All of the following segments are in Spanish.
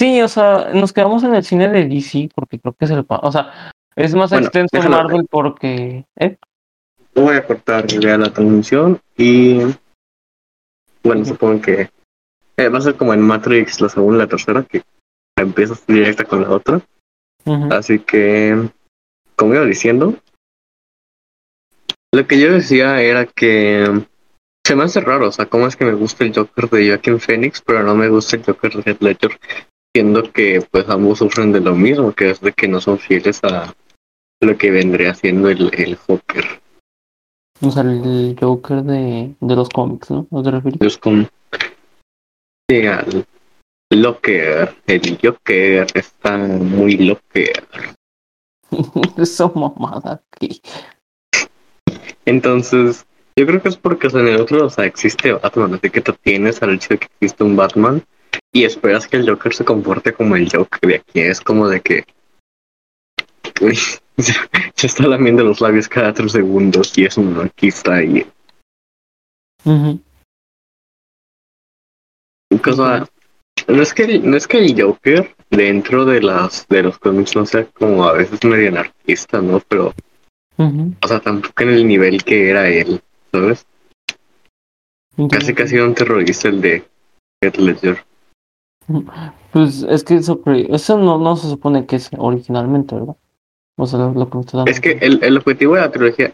Sí, o sea, nos quedamos en el cine de DC porque creo que es el... O sea, es más Bueno, extenso déjalo. Marvel porque... ¿eh? Voy a cortar ya la transmisión y bueno, supongo que eh, va a ser como en Matrix la segunda y la tercera, que empiezas directa con la otra. Así que, como iba diciendo, lo que yo decía era que se me hace raro, o sea, cómo es que me gusta el Joker de Joaquin Phoenix, pero no me gusta el Joker de Heath Ledger, siendo que pues ambos sufren de lo mismo, que es de que no son fieles a lo que vendría siendo el, el Joker. O sea, el Joker de, de los cómics, ¿no? ¿No te refieres? Es como sí, al Locker, el Joker está muy Locker. Esa mamada aquí. Entonces, yo creo que es porque o sea, en el otro, o sea, existe Batman, así que te tienes al hecho de que existe un Batman y esperas que el Joker se comporte como el Joker de aquí. Es como de que se, está lamiendo los labios cada tres segundos y es un anarquista y Ujú. cosa. No es que el- no es que el Joker dentro de las de los cómics no sea como a veces medio anarquista, ¿no? Pero, o sea, tampoco en el nivel que era él, ¿sabes? Casi casi era un terrorista el de Heath Ledger. Pues es que eso, no, no se supone que es originalmente, ¿verdad? O sea, lo, lo que dando. Es que el, el objetivo de la trilogía,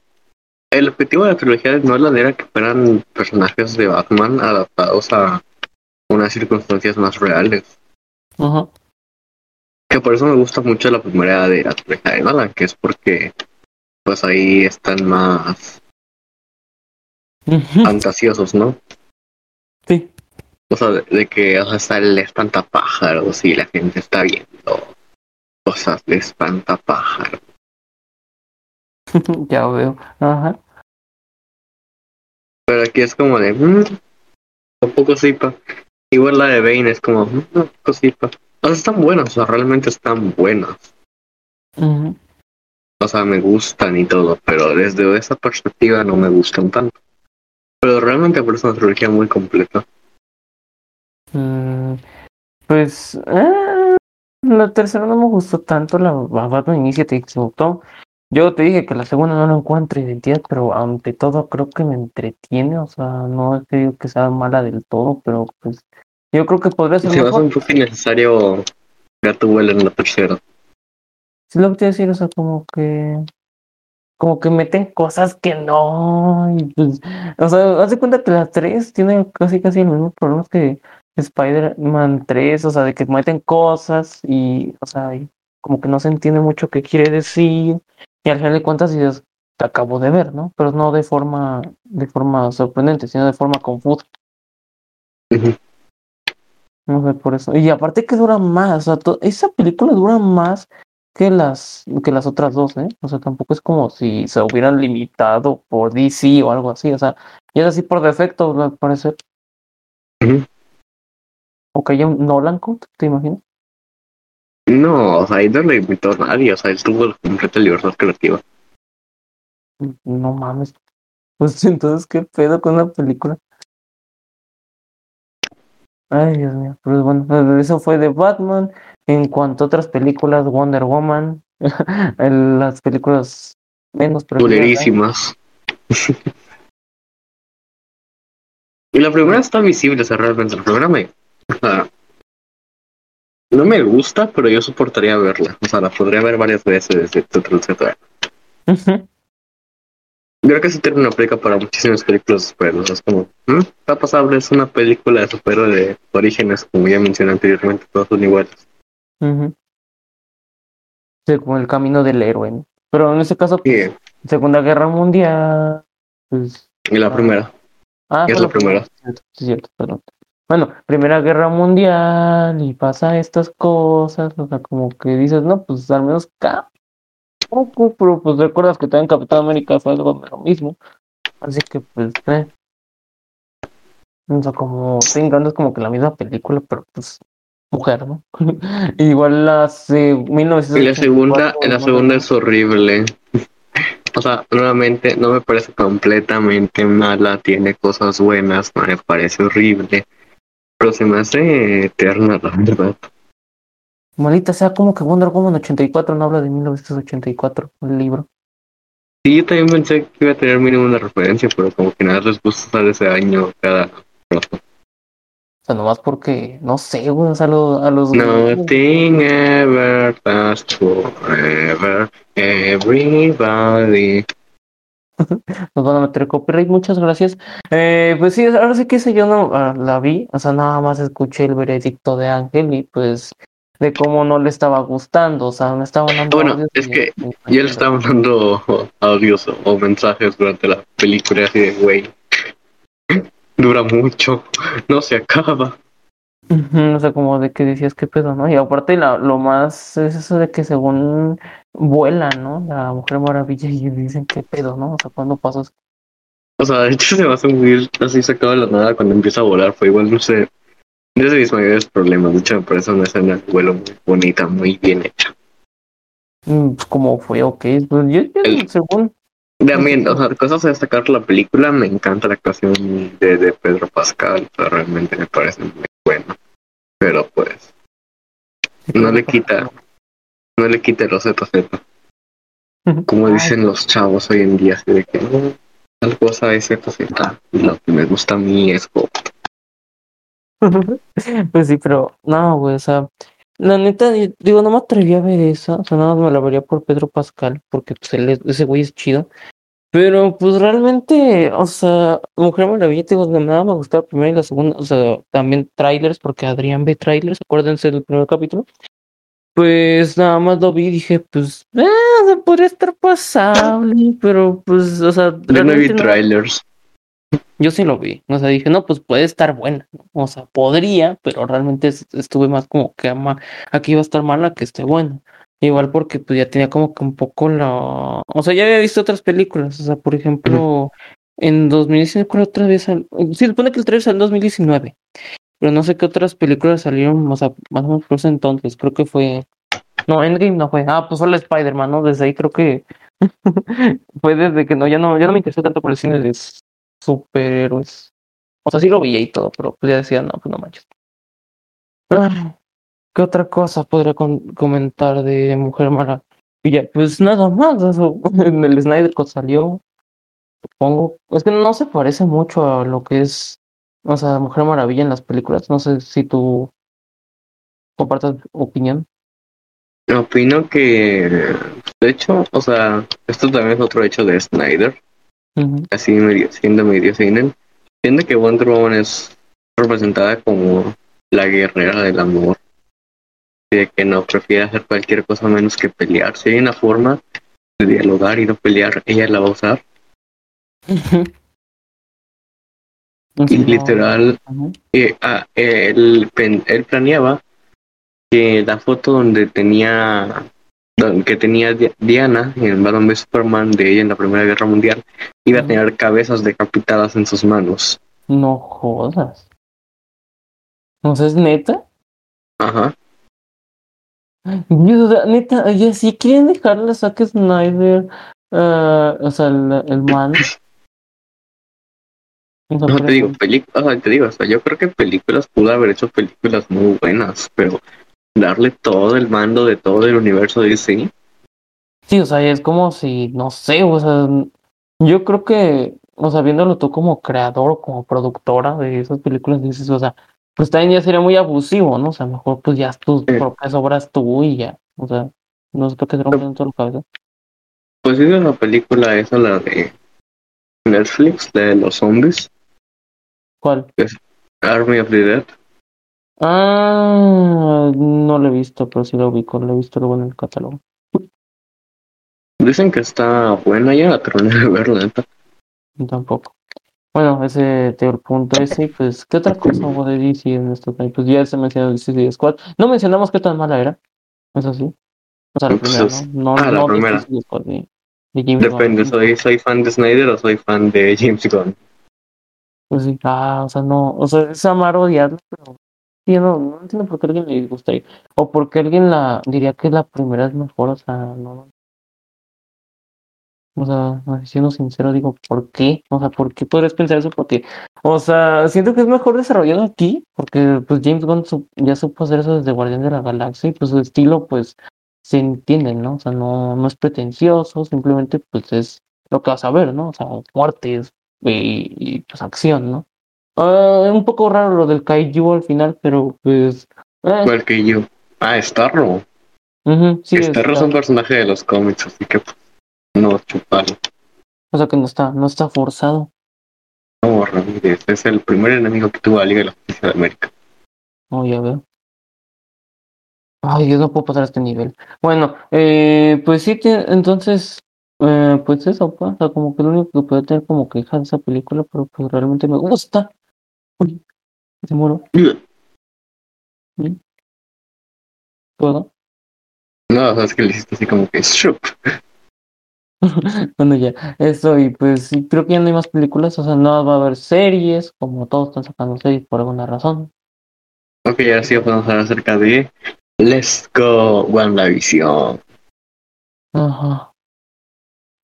el objetivo de la trilogía de Nolan era que fueran personajes de Batman adaptados a unas circunstancias más reales. Ajá. Que por eso me gusta mucho la primera de la trilogía de Nolan, que es porque pues ahí están más Ujú. fantasiosos, ¿no? Sí. O sea, de, de que o sea, está el espantapájaros y la gente está viendo cosas de espantapájaros. ya veo. Ajá. Pero aquí es como de, mmm, un poco sipa. Igual la de Bane es como, mmm, un poco sipa. O sea, están buenas, o sea, realmente están buenas. O sea, me gustan y todo, pero desde esa perspectiva no me gustan tanto. Pero realmente por eso es una trilogía muy completa. Mm, pues eh, la tercera no me gustó tanto, la la Batman Initiative se gustó. Yo te dije que la segunda no le encuentro identidad, pero ante todo creo que me entretiene, o sea, no es que digo que sea mala del todo, pero pues yo creo que podría ser Se me hace mejor. un poco innecesario Gatúbel en la tercera. Sí, lo que te iba a decir, o sea, como que como que meten cosas que no, y pues, o sea, haz de cuenta que las tres tienen casi casi el mismo problema que Spider-Man 3, o sea, de que meten cosas y, o sea, y como que no se entiende mucho qué quiere decir, y al final de cuentas dices, te acabo de ver, ¿no? Pero no de forma, de forma sorprendente, sino de forma confusa. Ujú. No sé, por eso. Y aparte que dura más, o sea, esa película dura más que las, que las otras dos, ¿eh? O sea, tampoco es como si se hubieran limitado por DC o algo así, o sea, y es así por defecto, al parecer. O que haya un Nolan Cut, ¿te imaginas? No, o sea, ahí no le invitó a nadie, o sea, él tuvo completa libertad creativa. No mames. Pues entonces, ¿qué pedo con la película? Ay, Dios mío. Pero bueno, eso fue de Batman. En cuanto a otras películas, Wonder Woman, las películas menos preferidas, ¿eh? Culerísimas. y la primera está visible, o sea, realmente la primera me... O sea, no me gusta, pero yo soportaría verla. O sea, la podría ver varias veces, etcétera, etcétera. Creo que sí tiene una aplica para muchísimas películas de superhéroes. Es como, ¿mm? está pasable, es una película de superhéroe de orígenes, como ya mencioné anteriormente, todos son iguales. Ujú. Sí, como el camino del héroe, ¿no? Pero en este caso, Y, Segunda Guerra Mundial, pues... y la Ah. primera. Ah, es la primera. Cierto, sí, cierto, perdón. Bueno, Primera Guerra Mundial y pasa estas cosas, o sea, como que dices, no, pues al menos poco, pero pues recuerdas que también Capitán América fue algo de lo mismo, así que pues, eh. O sea, como Estoy es como que la misma película, pero pues mujer, ¿no? Igual las eh, Y 1984, la segunda, la segunda es horrible. O sea, nuevamente no me parece completamente mala, tiene cosas buenas, no me parece horrible, pero se me hace eterna, la verdad. Maldita sea, como que Wonder Woman 84 no habla de 1984, el libro. Sí, yo también pensé que iba a tener mínimo una referencia, pero como que nada les gusta usar ese año cada rato. O sea, nomás porque, no sé, güey, o sea, lo- a los... Nothing ever lasts forever. Everybody. Nos van a meter copyright, muchas gracias. Eh, pues sí, ahora sí que ese yo no ah, la vi, o sea, nada más escuché el veredicto de Ángel y pues de cómo no le estaba gustando, o sea, me estaban dando Bueno, es que y- Yo le estaba mandando audios o, o mensajes durante la película así de, güey, dura mucho, no se acaba. Ujú, O sea, como de que decías qué pedo, ¿no? Y aparte la, lo más es eso de que según vuela, ¿no? La Mujer Maravilla y dicen qué pedo, ¿no? O sea, cuando pasas O sea, de hecho se me hace muy así sacado de la nada cuando empieza a volar, fue igual, no sé, es de mis mayores problemas, de hecho me parece una escena de vuelo muy bonita, muy bien hecha. mm, pues, como fue, ok, pues yo, yo, El- según También, o sea, cosas a destacar de la película, me encanta la actuación de, de Pedro Pascal, o sea, realmente me parece muy bueno. Pero pues, no le quita, no le quita el Rosetta Z, como dicen los chavos hoy en día, así de que no, tal cosa es Z Z, y lo que me gusta a mí es. Pues sí, pero no, güey, o sea, la neta, digo, no me atreví a ver esa, o sea, nada más me la vería por Pedro Pascal, porque pues él ese güey es chido. Pero pues realmente, o sea, Mujer Maravilla, digo, nada me gustó la primera y la segunda, o sea, también trailers, porque Adrián ve trailers, acuérdense del primer capítulo. Pues nada más lo vi y dije, pues, eh, o sea, podría estar pasable, pero pues, o sea, Yo no vi no- trailers, yo sí lo vi, o sea, dije, no, pues puede estar buena, o sea, podría, pero realmente es- estuve más como que ama, aquí va a estar mala que esté buena. Igual porque pues ya tenía como que un poco la, o sea, ya había visto otras películas, o sea, por ejemplo, en 2019, ¿cuál otra vez? sal- Sí, supone que el trailer salió en 2019, pero no sé qué otras películas salieron, o sea, más o menos por ese entonces, creo que fue, no, Endgame no fue, ah, pues fue la Spider-Man, ¿no? Desde ahí creo que fue desde que no, ya no, ya no me interesé tanto por el cine de superhéroes. O sea, sí lo veía y todo, pero pues ya decía, no, pues no manches. ¿Qué otra cosa podría con- comentar de Mujer Maravilla? Pues nada más, eso. En el Snyder Cut salió, supongo. Es que no se parece mucho a lo que es, o sea, Mujer Maravilla en las películas. No sé si tú compartas opinión. opino que, de hecho, o sea, esto también es otro hecho de Snyder, Así medio, siendo medio cine, siendo que Wonder Woman es representada como la guerrera del amor, de que no prefiere hacer cualquier cosa menos que pelear. Si hay una forma de dialogar y no pelear, ella la va a usar. Y literal, ujú. eh, ah, él, pen- él planeaba que la foto donde tenía que tenía Di- Diana en Batman v Superman de ella en la Primera Guerra Mundial iba a Ujú. tener cabezas decapitadas en sus manos. No jodas. ¿No es neta? Ajá. Yo, neta, oye, si quieren dejarle a Zack Snyder, ah, o sea, el, el man. No te digo, ejemplo, películas, o sea, te digo, o sea, yo creo que películas pudo haber hecho películas muy buenas, pero darle todo el mando de todo el universo de DC, sí, o sea, es como si, no sé, o sea, yo creo que, o sea, viéndolo tú como creador o como productora de esas películas, dices, o sea, pues también ya sería muy abusivo, ¿no? O sea, mejor pues ya tus propias obras tú y ya, o sea, no sé por qué se rompen toda la cabeza. pues hizo la película esa, la de Netflix, la de los zombies, ¿Cuál? Army of the Dead. Ah, no lo he visto, pero sí lo ubico, lo he visto luego en el catálogo. Dicen que está buena ya, la terminé de ver, la neta. Tampoco. Bueno, ese te el punto ese, pues, ¿qué otra cosa hubo de DC en esto? Pues ya se mencionó DC Squad. No mencionamos qué tan mala era, eso sí. O sea, la Pues primera, es- ¿no? No, ah, la no primera. Suicide Squad ni de James Depende, Gunn. soy, soy fan de Snyder o soy fan de James Gunn. Pues sí, ah, o sea, no, o sea, es amar o odiarla, pero sí, no, no entiendo por qué alguien le gustaría. O por qué alguien la diría que la primera es mejor, o sea, no. O sea, siendo sincero, digo, ¿por qué? O sea, ¿por qué podrías pensar eso? Porque, o sea, siento que es mejor desarrollado aquí, porque pues James Gunn ya supo hacer eso desde Guardián de la Galaxia y pues su estilo, pues, se entiende, ¿no? O sea, no, no es pretencioso, simplemente pues es lo que vas a ver, ¿no? O sea, muertes y, pues acción, ¿no? Uh, un poco raro lo del Kaiju al final, pero pues... Eh. ¿Cuál Kaiju? Ah, Starro. Uh sí, Starro es un personaje de los cómics, así que pues, no chuparlo. O sea que no está, no está forzado. No, Ramírez, es el primer enemigo que tuvo la Liga de la Justicia de América. Oh, ya veo. Ay, yo no puedo pasar a este nivel. Bueno, eh, pues sí, entonces, eh, pues eso pasa, como que lo único que puede tener como queja de esa película, pero pues realmente me gusta. Uy, se muero. ¿Puedo? No, es que le hiciste así como que shook. bueno, ya, eso, y pues creo que ya no hay más películas, o sea, no va a haber series, como todos están sacando series por alguna razón. Ok, ahora sí vamos a hablar acerca de Let's Go WandaVision. Ajá.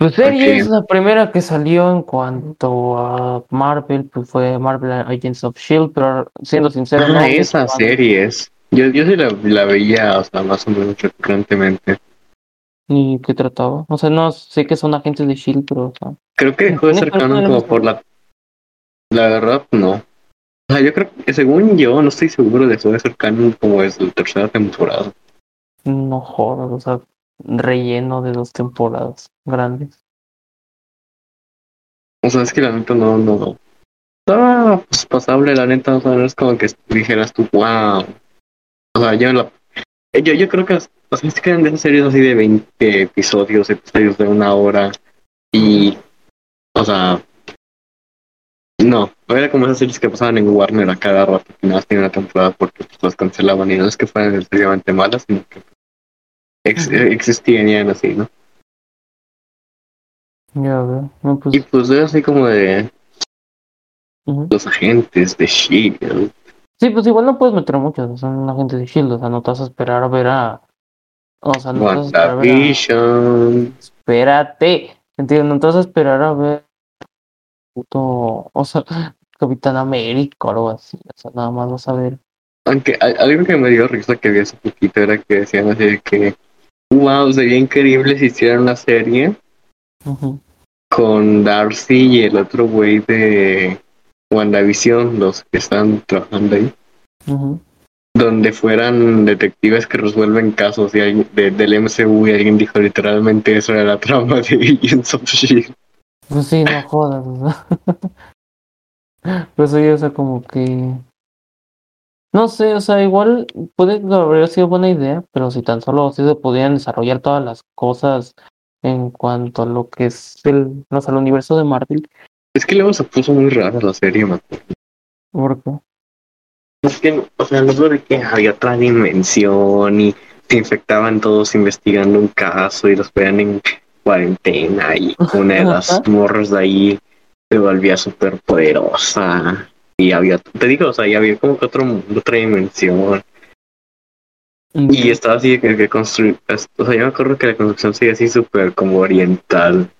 Pues series, la primera que salió en cuanto a Marvel, pues fue Marvel Agents of Shield, pero siendo sincero, ah, no. Esas series. Yo, yo sí la, la veía, o sea, más o menos recurrentemente. ¿Y qué trataba? O sea, no sé que son agentes de Shield, pero. creo que dejó de ser canon como por la. La verdad, no. O sea, yo creo que según yo, no estoy seguro de eso de ser canon como es la tercera temporada. No jodas, o sea, relleno de dos temporadas grandes. O sea, es que la neta no, no, no. Estaba pues, pasable, la neta, o sea, no es como que dijeras tú, wow. O sea, yo la. Yo, yo creo que o sea, se quedan de esas series así de 20 episodios, episodios de una hora. Y. O sea. No, era como esas series que pasaban en Warner a cada rato, que nada más una temporada porque pues, las cancelaban y no es que fueran necesariamente malas, sino que existían así, ¿no? Ya veo. pues... Y pues era así como de. Los agentes de Shield. Sí, pues igual no puedes meter muchos, son agentes de Shield, o sea, no te vas a esperar a ver a o sea, no vas a esperar Espérate. Entiendo, no te vas a esperar a ver puto, o sea, Capitán América o algo así. O sea, nada más vas a ver. Aunque algo que me dio risa que vi hace poquito era que decían así que wow, sería increíble si hicieran una serie con Darcy y el otro güey de WandaVision, los que están trabajando ahí donde fueran detectives que resuelven casos de, del MCU y alguien dijo literalmente eso era la trama de Agents of Shield. Pues sí, no jodas, Pues oye, o sea, como que. No sé, o sea, igual puede haber sido buena idea, pero si tan solo así se podían desarrollar todas las cosas en cuanto a lo que es el, no sé, el universo de Marvel. Es que luego se puso muy rara la serie, man. ¿Por qué? Es que, o sea, lo de que había otra dimensión y se infectaban todos investigando un caso y los veían en cuarentena y una de las morras de ahí se volvía súper poderosa y había, te digo, o sea, y había como que otro otra dimensión. Y estaba así que, que construir, o sea, yo me acuerdo que la construcción sigue así súper como oriental.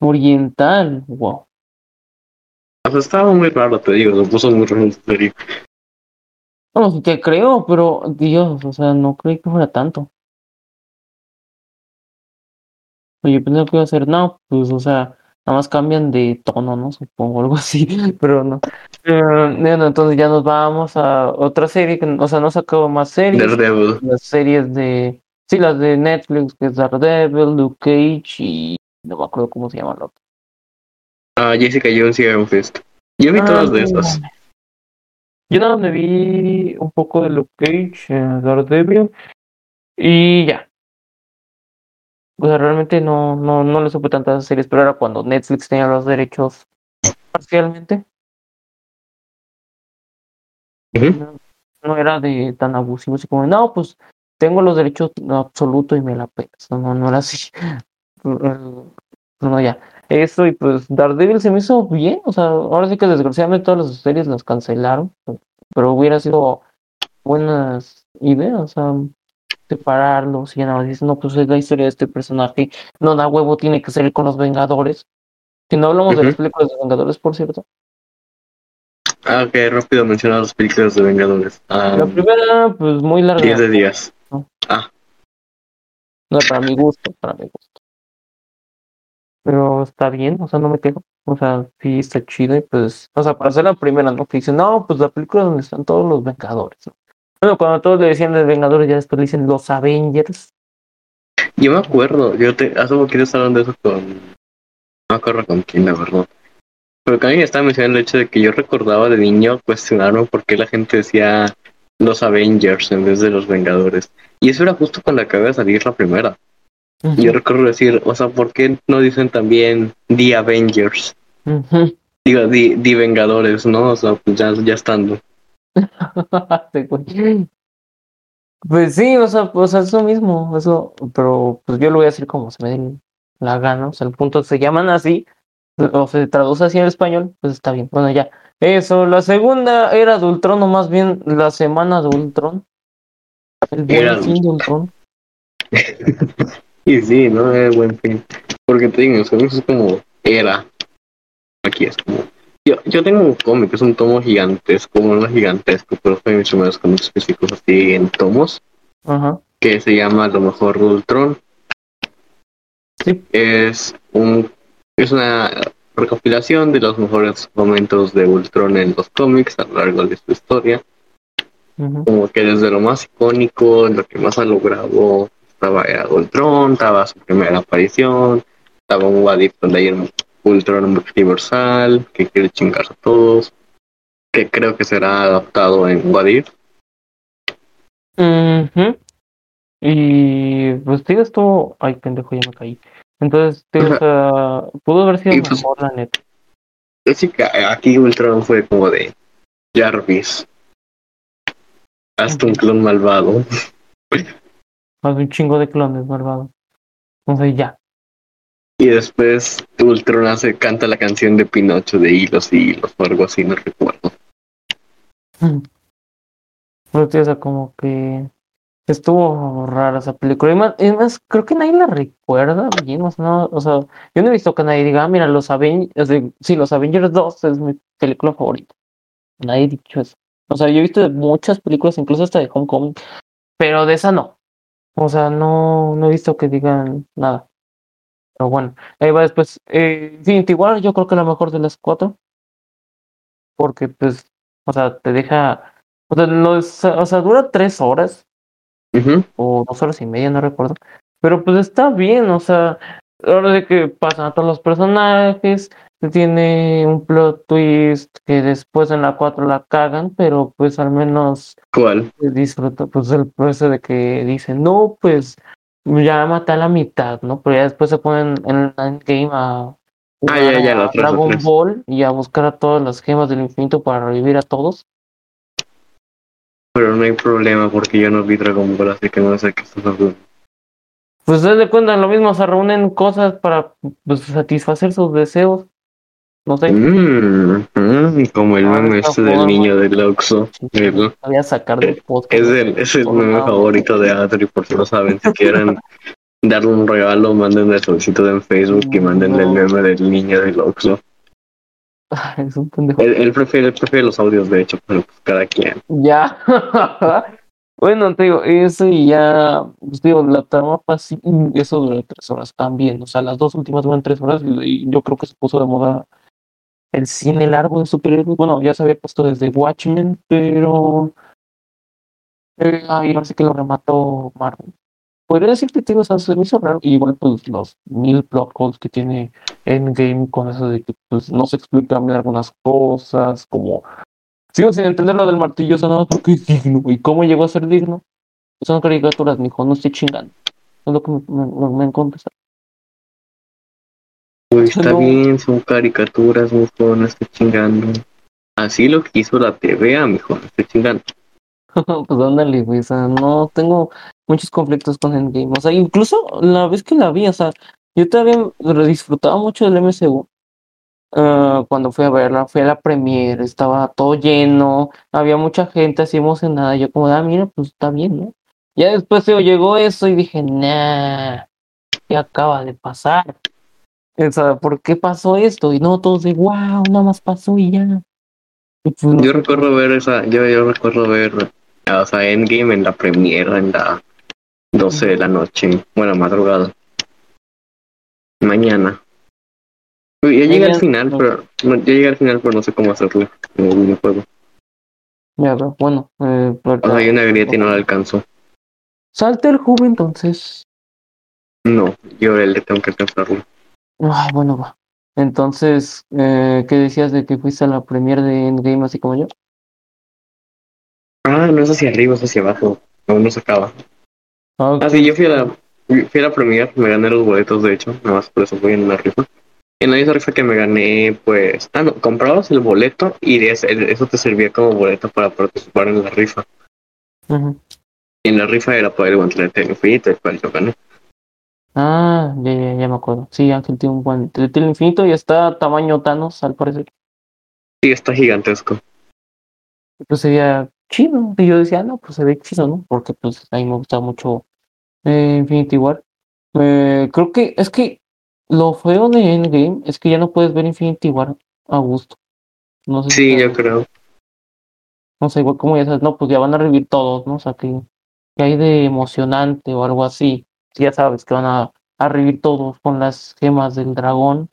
Oriental, wow. O sea, estaba muy raro, te digo, se puso muy raro en serio. Vamos, te creo, pero Dios, o sea, no creí que fuera tanto. Oye, pensé que iba a ser, no, pues, o sea, nada más cambian de tono, ¿no? Supongo, algo así, pero no. bueno, entonces ya nos vamos a otra serie, que, o sea, no sacó más series. Daredevil. Las series de, sí, las de Netflix, que es Daredevil, Luke Cage y no me acuerdo cómo se llama la otra. Ah, Jessica Jones y Iron Fist. Yo vi ah, todas de esas. Yo nada me vi un poco de Luke Cage, eh, Daredevil, y ya. O sea, realmente no, no, no le supe tantas series, pero era cuando Netflix tenía los derechos parcialmente. no, era de tan abusivo, así como, no, pues tengo los derechos absolutos y me la pegas. No, no era así. No, ya. Eso y pues Daredevil se me hizo bien, o sea, ahora sí que desgraciadamente todas las series las cancelaron, pero hubiera sido buenas ideas, o sea, separarlos y ya nada dices, no, pues es la historia de este personaje, no da huevo, tiene que ser con los Vengadores. Si no hablamos de las películas de Vengadores, por cierto. Ah, ok, rápido mencionar las películas de Vengadores. Ah, La primera, pues muy larga. 10 de 10. No, para mi gusto, para mi gusto. Pero está bien, o sea, no me quejo. O sea, sí está chido y pues, o sea, para hacer la primera, ¿no? Que dicen, no, pues la película donde están todos los Vengadores, ¿no? Bueno, cuando todos le decían los Vengadores, ya después le dicen los Avengers. Yo me acuerdo, yo te, hace poquito estaba hablando de eso con. No me acuerdo con quién, la verdad. Pero que alguien estaba mencionando el hecho de que yo recordaba de niño cuestionarme por qué la gente decía los Avengers en vez de los Vengadores. Y eso era justo cuando acaba de salir la primera. Y yo recuerdo decir, o sea, ¿por qué no dicen también The Avengers? Digo, The, The Vengadores, ¿no? O sea, pues ya, ya estando. Pues sí, o sea, pues eso mismo, eso, pero pues yo lo voy a decir como se me dé la gana, o sea, el punto se llaman así, o se traduce así en español, pues está bien. Bueno, ya. Eso, la segunda era de Ultron, o más bien la semana de Ultron. El buen Era- fin de Ultron. Y sí, ¿no? Es buen fin. Porque te digo, o sea, eso es como era. Aquí es como. Yo, yo tengo un cómic, es un tomo gigantesco, bueno, no gigantesco, pero fue mis primeros cómics físicos así en tomos, Ajá. que se llama Lo mejor de Ultron. Sí. Es un es una recopilación de los mejores momentos de Ultron en los cómics a lo largo de su historia. como que desde lo más icónico, lo que más ha logrado, estaba era Ultron, estaba su primera aparición, estaba un What If donde hay Ultron multiversal, que quiere chingarse a todos, que creo que será adaptado en. Ujú. Y pues tío, esto. Ay, pendejo, ya me caí. Entonces, tío, o sea, pudo haber sido pues, mejor, la neta. Así que aquí Ultron fue como de Jarvis, hasta un clon malvado. Más de un chingo de clones, malvado. Entonces, ya. Y después Ultron hace, canta la canción de Pinocho de hilos y hilos o algo así, no recuerdo. Pero, tío, o sea, como que estuvo rara esa película. Y más, y más, creo que nadie la recuerda bien. O no, o sea, yo no he visto que nadie diga, ah, mira, los Avengers, sí, los Avengers 2 es mi película favorita. Nadie ha dicho eso. O sea, yo he visto muchas películas, incluso hasta de Homecoming, pero de esa no. O sea, no, no he visto que digan nada. Pero bueno, ahí va después. Eh, Infinity War, yo creo que la mejor de las cuatro. Porque, pues, o sea, te deja. O sea, no es- o sea, dura tres horas o dos horas y media, no recuerdo. Pero pues está bien, o sea, ahora de que pasan a todos los personajes, tiene un plot twist que después en la 4 la cagan, pero pues al menos ¿Cuál? disfruto, pues el proceso de que dicen, no, pues ya maté a la mitad, ¿no? Pero ya después se ponen en el game a Ah, ya, ya, a Dragon. Ball y a buscar a todas las gemas del infinito para revivir a todos. Pero no hay problema porque yo no vi Dragon Ball, así que no sé qué estás hablando. Pues se de cuenta lo mismo, se reúnen cosas para pues, satisfacer sus deseos. No sé, Mm, mm, como el Ah, meme este del niño del Oxxo. El- voy a sacar del podcast. Es el, es el meme Ah, favorito de Adri, por si no saben. Si quieren darle un regalo, manden el solicitud en Facebook y manden el meme del niño del Oxxo. Es un pendejo. Él, él prefiere, él prefiere los audios, de hecho, pero pues cada quien. Ya. bueno, te digo, eso y ya, pues digo, la trama fácil, eso dura tres horas también. O sea, las dos últimas duran tres horas y yo creo que se puso de moda el cine largo de superhéroes. Bueno, ya se había puesto desde Watchmen, pero eh, ahí sí que lo remató Marvel. Podría decir que digo, o sea, se raro. Y igual, pues, los mil plot holes que tiene Endgame con eso de que pues no se explican algunas cosas, como sigo sin entender lo del martillo sonado porque es digno. ¿Y cómo llegó a ser digno? Son caricaturas, mijo, no estoy chingando. Es lo que me, me, me han contestado. Pues está No. bien, son caricaturas, mijo, no estoy chingando. Así lo quiso la TVA, mijo, no estoy chingando. pues ándale, güey, o sea, no tengo muchos conflictos con Endgame. O sea, incluso la vez que la vi, o sea, yo todavía disfrutaba mucho del MCU. Ah, cuando fui a verla, fui a la premiere, estaba todo lleno, había mucha gente así emocionada. Yo como, ah, mira, pues está bien, ¿no? Ya después tío, llegó eso y dije, nah, ¿qué acaba de pasar? O sea, ¿por qué pasó esto? Y no, todos de, wow, nada más pasó y ya. Pues, Yo recuerdo ver esa, yo, yo recuerdo ver, o sea, Endgame en la premiere, en la 12 de la noche, bueno, madrugada. Mañana. Uy, Ya llegué al final, no. pero no, ya llegué al final, pero no sé cómo hacerlo en el videojuego. ya veo, bueno, eh, O sea, hay una grieta y no la alcanzo. Salte el jugo entonces. No, yo le tengo que alcanzarlo. Ay, bueno, va. Entonces, eh, ¿qué decías de que fuiste a la premiere de Endgame así como yo? Ah, no es hacia arriba, es hacia abajo. Aún no se acaba. Ah, Ah, sí, yo fui a la, fui a la premier, me gané los boletos, de hecho, nada más por eso fui en la rifa. En la misma rifa que me gané, pues, ah, no, comprabas el boleto y de ese- eso te servía como boleto para participar en la rifa. Y en la rifa era para el guantelete del infinito, el cual yo gané. Ah, ya, ya, ya me acuerdo. Sí, Ángel tiene un guante del infinito y está tamaño Thanos, al parecer. Sí, está gigantesco. Pues sería chido. Y yo decía, no, pues se ve chido, ¿no? Porque pues a mí me gusta mucho eh, Infinity War. Eh, creo que es que lo feo de Endgame es que ya no puedes ver Infinity War a gusto. No sé si Sí, te- yo creo. No sé, igual como ya sabes, no, pues ya van a revivir todos, ¿no? O sea, que, que hay de emocionante o algo así. Ya sabes que van a, a revivir todos con las gemas del dragón.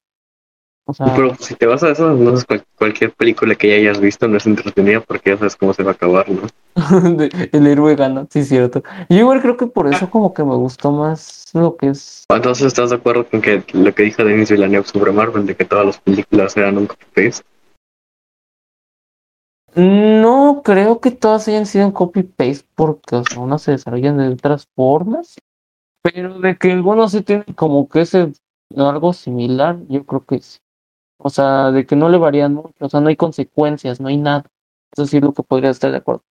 O sea, Pero si te vas a eso, cual- cualquier película que ya hayas visto no es entretenida porque ya sabes cómo se va a acabar, ¿no? el héroe gana, sí, cierto. Yo igual creo que por eso como que me gustó más lo que es. Entonces, ¿estás de acuerdo con que lo que dijo Denis Villeneuve sobre Marvel, de que todas las películas eran un copy-paste? No creo que todas hayan sido en copy-paste porque o sea, unas se desarrollan de otras formas, pero de que algunos sí tienen como que ese algo similar, yo creo que sí. O sea, de que no le varían mucho, o sea, no hay consecuencias, no hay nada. Eso sí es lo que podría estar de acuerdo.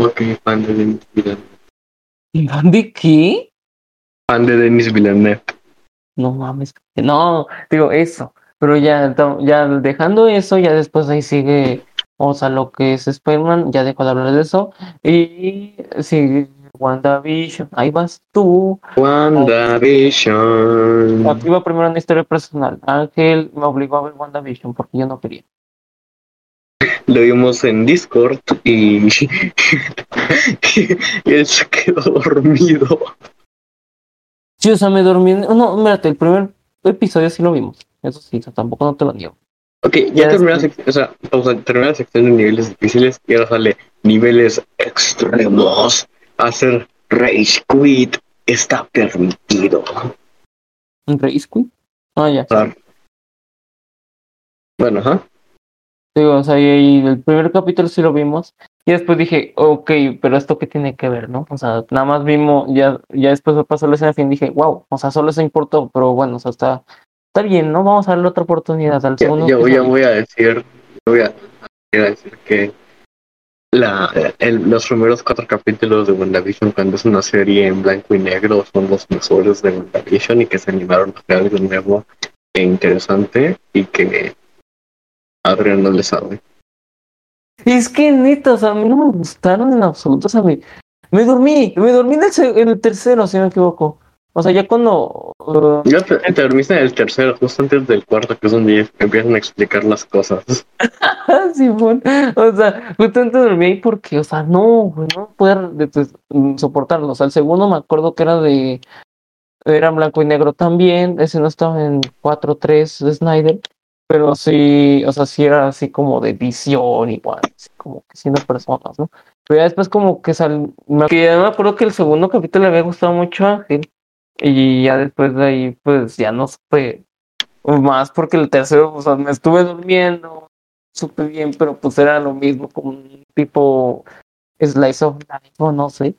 Ok, fan de Denis Villeneuve. ¿De qué? Fan de Denis Villeneuve. No mames. No, digo eso. Pero ya, ya dejando eso, ya después ahí sigue, o sea, lo que es Spider-Man, ya dejo de hablar de eso. Y sigue WandaVision. Ahí vas tú. WandaVision. Aquí va primero una historia personal. Ángel me obligó a ver WandaVision porque yo no quería. Lo vimos en Discord y, y él se quedó dormido. Sí, o sea, me dormí. en- No, mírate, el primer episodio sí lo vimos. Eso sí, o sea, tampoco no te lo niego. Ok, ya Ya o sea, pausa, terminé la sección de niveles difíciles y ahora sale niveles extremos. Hacer Rage Quit está permitido. ¿Un Race Queen? Ah, ya. Ah. Bueno, ajá. Digo, o sea, y, el primer capítulo sí lo vimos. Y después dije, ok, pero esto qué tiene que ver, ¿no? O sea, nada más vimos, ya, ya después pasó la escena fin, dije, wow, o sea, solo eso importó, pero bueno, o sea, está, está bien, ¿no? Vamos a darle otra oportunidad al segundo. ya episodio. voy a decir, yo voy a, voy a decir que la, los primeros cuatro capítulos de WandaVision, cuando es una serie en blanco y negro, son los mejores de WandaVision y que se animaron a hacer algo nuevo e interesante y que Adrián no le sabe. Es que neta, o a mí no me gustaron en absoluto, o sea, me, dormí, me dormí en el tercero, si no me equivoco. O sea, ya cuando... uh, Ya te, te dormiste en el tercero, justo antes del cuarto, que es donde empiezan a explicar las cosas. Simón, o sea, justamente dormí ahí porque, o sea, no, no poder de- pues, mm, soportarlo. O sea, el segundo me acuerdo que era de, era blanco y negro también, ese no estaba en 4.3 de Snyder, pero sí, o sea, sí era así como de visión igual, así como que siendo personas, ¿no? Pero ya después como que sal, me, que ya me acuerdo que el segundo capítulo le había gustado mucho a Ángel, y ya después de ahí, pues ya no supe más porque el tercero, o sea, me estuve durmiendo, supe bien, pero pues era lo mismo como un tipo slice of life o no sé.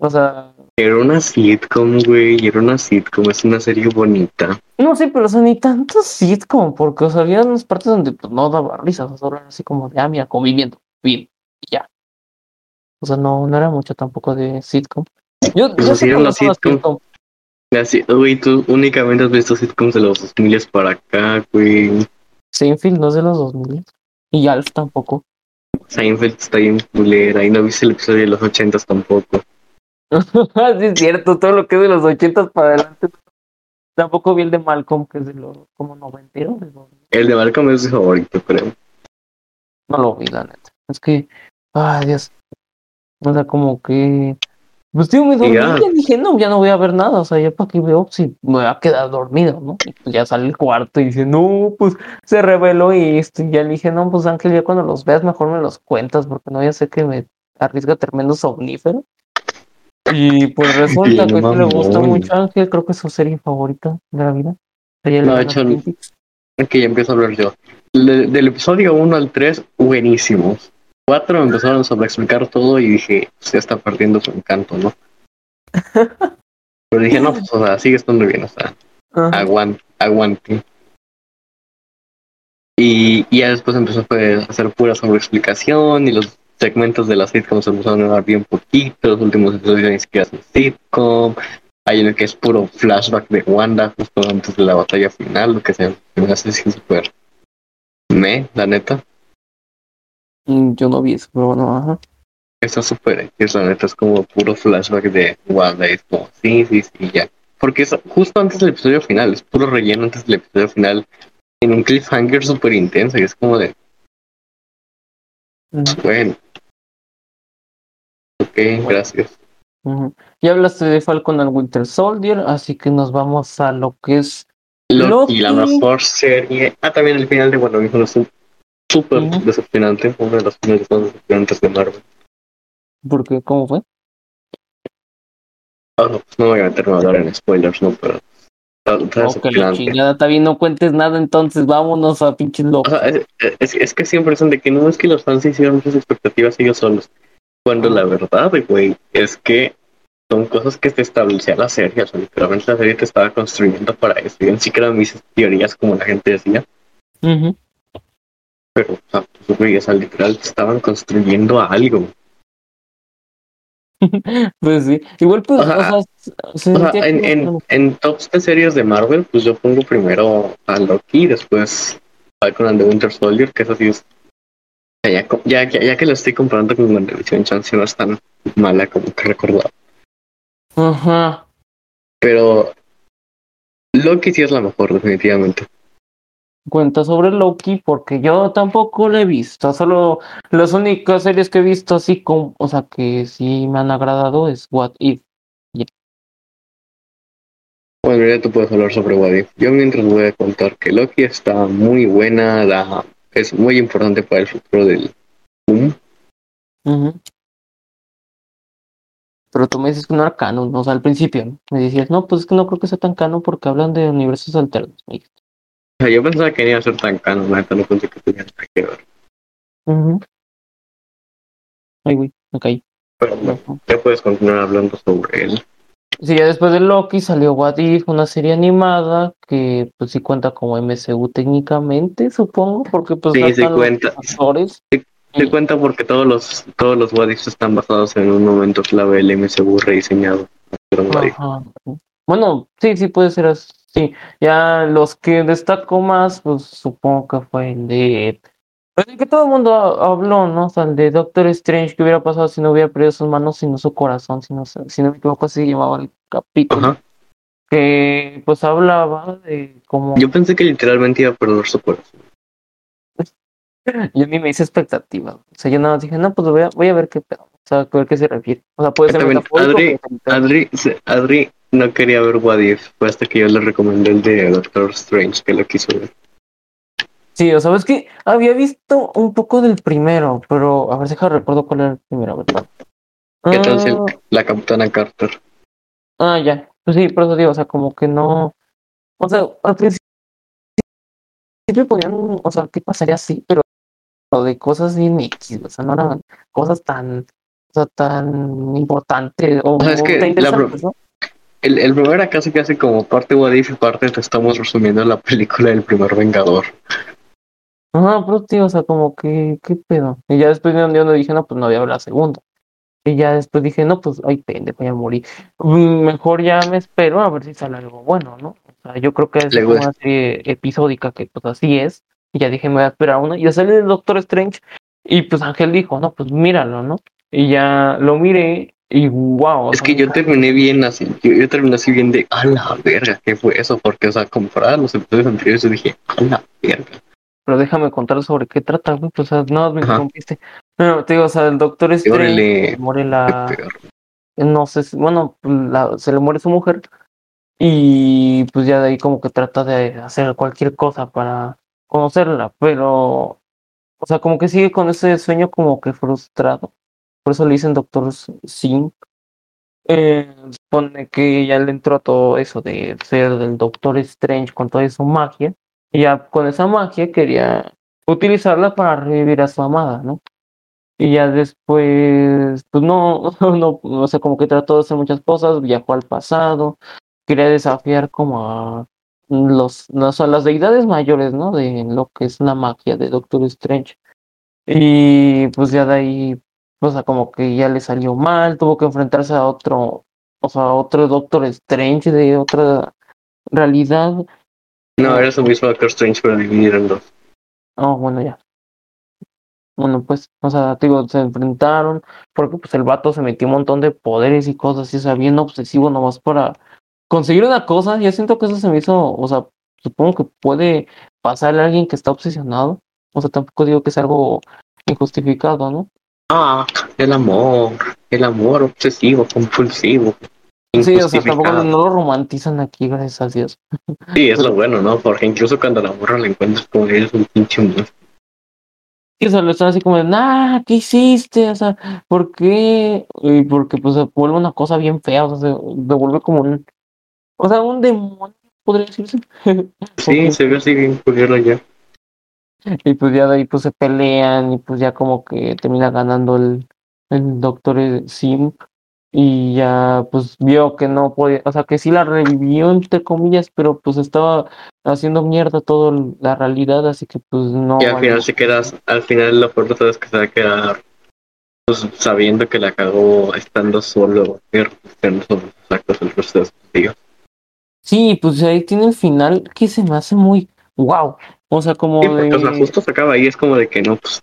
O sea, Era una sitcom, güey, era una sitcom, es una serie bonita. no sé, pero o sea, ni tanto sitcom, porque o sea, había unas partes donde pues no daba risa, o sea, así como de, ah, mira, conviviendo, bien, y ya. O sea, no, no era mucho tampoco de sitcom. Yo, Pues yo así sé era la sitcom. Así, güey, tú únicamente has visto sitcoms de los 2000 para acá, güey. Seinfeld no es de los 2000 y Alf tampoco. Seinfeld está bien culera y no viste el episodio de los ochentas tampoco. sí, es cierto, todo lo que es de los ochentas para adelante. Tampoco vi el de Malcolm, que es de los como noventero. El de Malcolm es mi favorito, creo. No lo vi, la neta. Es que, ay, Dios. O sea, como que. Pues tío, me dormí ya. y dije, no, ya no voy a ver nada. O sea, ya para qué veo si me voy a quedar dormido, ¿no? Y pues ya sale el cuarto y dice, no, pues se reveló y esto. Y ya le dije, no, pues Ángel, ya cuando los veas, mejor me los cuentas, porque no, ya sé que me arriesga tremendo somnífero. Y pues resulta que le gusta mucho Ángel, creo que es su serie favorita de la vida. Sería No, Peaks. Ok, ya empiezo a hablar yo. Le- del episodio 1 al 3, buenísimos. 4 me empezaron a sobreexplicar todo y dije, se está perdiendo su encanto, ¿no? Pero dije, no, pues, o sea, sigue estando bien, o sea, Ajá. aguante, aguante. Y, y ya después empezó pues, a hacer pura sobreexplicación y los segmentos de la sitcom se empezaron a dar bien poquito, los últimos episodios ni siquiera son sitcom. Hay uno que es puro flashback de Wanda justo antes de la batalla final, lo que se me hace así súper me, la neta. Mm, Yo no vi eso, pero bueno, ajá. Está súper X, la neta, es como puro flashback de Wanda, es como, sí, sí, sí, ya. Porque es justo antes del episodio final, es puro relleno antes del episodio final, en un cliffhanger súper intenso, y es como de, bueno. Ok, gracias. Ya hablaste de Falcon and Winter Soldier, así que nos vamos a lo que es Loki, la Loki. mejor serie. Ah, también el final de WandaVision es súper Ujú. decepcionante, uno de los finales más decepcionantes de Marvel. porque cómo fue. Ah, no, pues no voy a meterme a hablar en spoilers, no, pero está, está Oh, que la chingada, está bien, no cuentes nada, entonces vámonos a pinches O locos. sea, es, es- es que siempre son de que no es que los fans hicieron muchas expectativas ellos solos. Cuando la verdad, güey, es que son cosas que te establecía la serie. O sea, literalmente la serie te estaba construyendo para eso. Yo ni siquiera mis teorías como la gente decía. Ujú. Pero, o sea, güey, o sea, literal, te estaban construyendo a algo. Pues sí, igual pues, O sea, o sea, se O sea, sentía en, que- en, en tops de series de Marvel, pues yo pongo primero a Loki, después Falcon and the Winter Soldier, que eso sí es. Ya, ya, ya, ya que lo estoy comparando con WandaVision, chance no es tan mala como que recordaba. Ajá. Pero Loki sí es la mejor, definitivamente. Cuenta sobre Loki porque yo tampoco lo he visto, solo las únicas series que he visto así como, o sea, que sí me han agradado es What If. Bueno, ya tú puedes hablar sobre What If. Yo mientras voy a contar que Loki está muy buena, la, es muy importante para el futuro del boom. Pero tú me dices que no era canon, o sea, al principio, ¿no? Me decías, no, pues es que no creo que sea tan canon porque hablan de universos alternos. me dijiste. Yo pensaba que no iba a ser tan canon, la neta no pensé que tenía nada que ver. Ujú. Ay, güey, me caí. Pero bueno, Ujú. ya puedes continuar hablando sobre él. Sí, ya después de Loki salió What If, una serie animada que pues sí cuenta como MCU técnicamente, supongo, porque pues Sí, sí cuenta. actores. Te cuenta porque todos los todos los what ifs están basados en un momento clave del MCU rediseñado. Pero. Bueno, sí, sí puede ser así. Ya los que destacó más, pues supongo que fue el de. pues, el que todo el mundo ha- habló, ¿no? O sea, el de Doctor Strange, ¿qué hubiera pasado si no hubiera perdido sus manos, sino su corazón? Si no, si no me equivoco, así llamaba el capítulo. Ajá. Que pues hablaba de cómo. Yo pensé que literalmente iba a perder su corazón. Yo ni me hice expectativa. O sea, yo nada más dije, no, pues voy a, voy a ver qué pedo. O sea, a ver qué se refiere. O sea, puede ser metafórico, Adri-. Adri, Adri no quería ver What If, fue hasta que yo le recomendé el de Doctor Strange que lo quiso ver. Sí, o sea, es que había visto un poco del primero, pero a ver, deja recuerdo cuál era el primero, ¿verdad? ¿Qué tal si Ah, la Capitana Carter? ah, ya. Pues sí, por eso digo, o sea, como que no. O sea, al principio ponían, o sea, ¿qué pasaría así? Pero de cosas bien X, o sea, no eran cosas tan, o sea, tan importantes o, O sea, es que tan la ¿no? El, el primero era casi casi como parte What If y parte te estamos resumiendo la película del primer Vengador. Ajá, pero tío, o sea, como que, ¿qué pedo? Y ya después de un día donde dije, no, pues no voy a ver la segunda. Y ya después dije, no, pues, ay, pendejo, voy a morir. Mm, Mejor ya me espero a ver si sale algo bueno, ¿no? O sea, yo creo que es Le una serie episódica que, pues, así es. Y ya dije, me voy a esperar una. Y ya sale el Doctor Strange. Y pues Ángel dijo, no, pues míralo, ¿no? Y ya lo miré y wow. Es que yo terminé bien así, yo, terminé así bien de, a la verga, ¿qué fue eso? Porque, o sea, comparado a los episodios anteriores, yo dije, a la verga. Pero déjame contar sobre qué trata, güey, pues, o sea, no me interrumpiste. No, te digo, o sea, el doctor Strange muere la... No sé, bueno, se le muere su mujer y pues ya de ahí como que trata de hacer cualquier cosa para conocerla, pero, o sea, como que sigue con ese sueño como que frustrado por eso le dicen Doctor Sim. Eh, supone que ya le entró a todo eso de ser del Doctor Strange con toda esa magia. Y ya con esa magia quería utilizarla para revivir a su amada, ¿no? Y ya después, pues no, no, o sea, como que trató de hacer muchas cosas, viajó al pasado, quería desafiar como a los, no, son las deidades mayores, ¿no? De lo que es la magia de Doctor Strange. Y pues ya de ahí o sea, como que ya le salió mal, tuvo que enfrentarse a otro, o sea, a otro Doctor Strange de otra realidad. No, era su mismo Doctor Strange, pero dividido en dos. Oh, bueno, ya. Bueno, pues, o sea, digo, se enfrentaron, porque pues el vato se metió un montón de poderes y cosas, y o sea, bien obsesivo nomás para conseguir una cosa. Yo siento que eso se me hizo, o sea, supongo que puede pasarle a alguien que está obsesionado. O sea, tampoco digo que es algo injustificado, ¿no? Ah, el amor, el amor obsesivo, compulsivo. Sí, o sea, tampoco no lo romantizan aquí, gracias a Dios. Sí, es lo bueno, ¿no? Porque incluso cuando la morra la encuentras con él es un pinche monstruo. Sí, o sea, lo están así como de, nah, ¿qué hiciste? O sea, ¿por qué? Y porque pues se vuelve una cosa bien fea, o sea, se devuelve como un, o sea, un demonio, podría decirse. Sí, se ve así bien curioso ya. Y pues ya de ahí pues se pelean y pues ya como que termina ganando el, el doctor Sim y ya pues vio que no podía, o sea que sí la revivió entre comillas, pero pues estaba haciendo mierda toda la realidad, así que pues no. Y al final se quedas, al final lo peor es que se va a quedar pues sabiendo que la cagó estando solo, actos el resto de sus. Sí, pues ahí tiene el final que se me hace muy wow. O sea, como O sea, justo se acaba ahí, es como de que no, pues...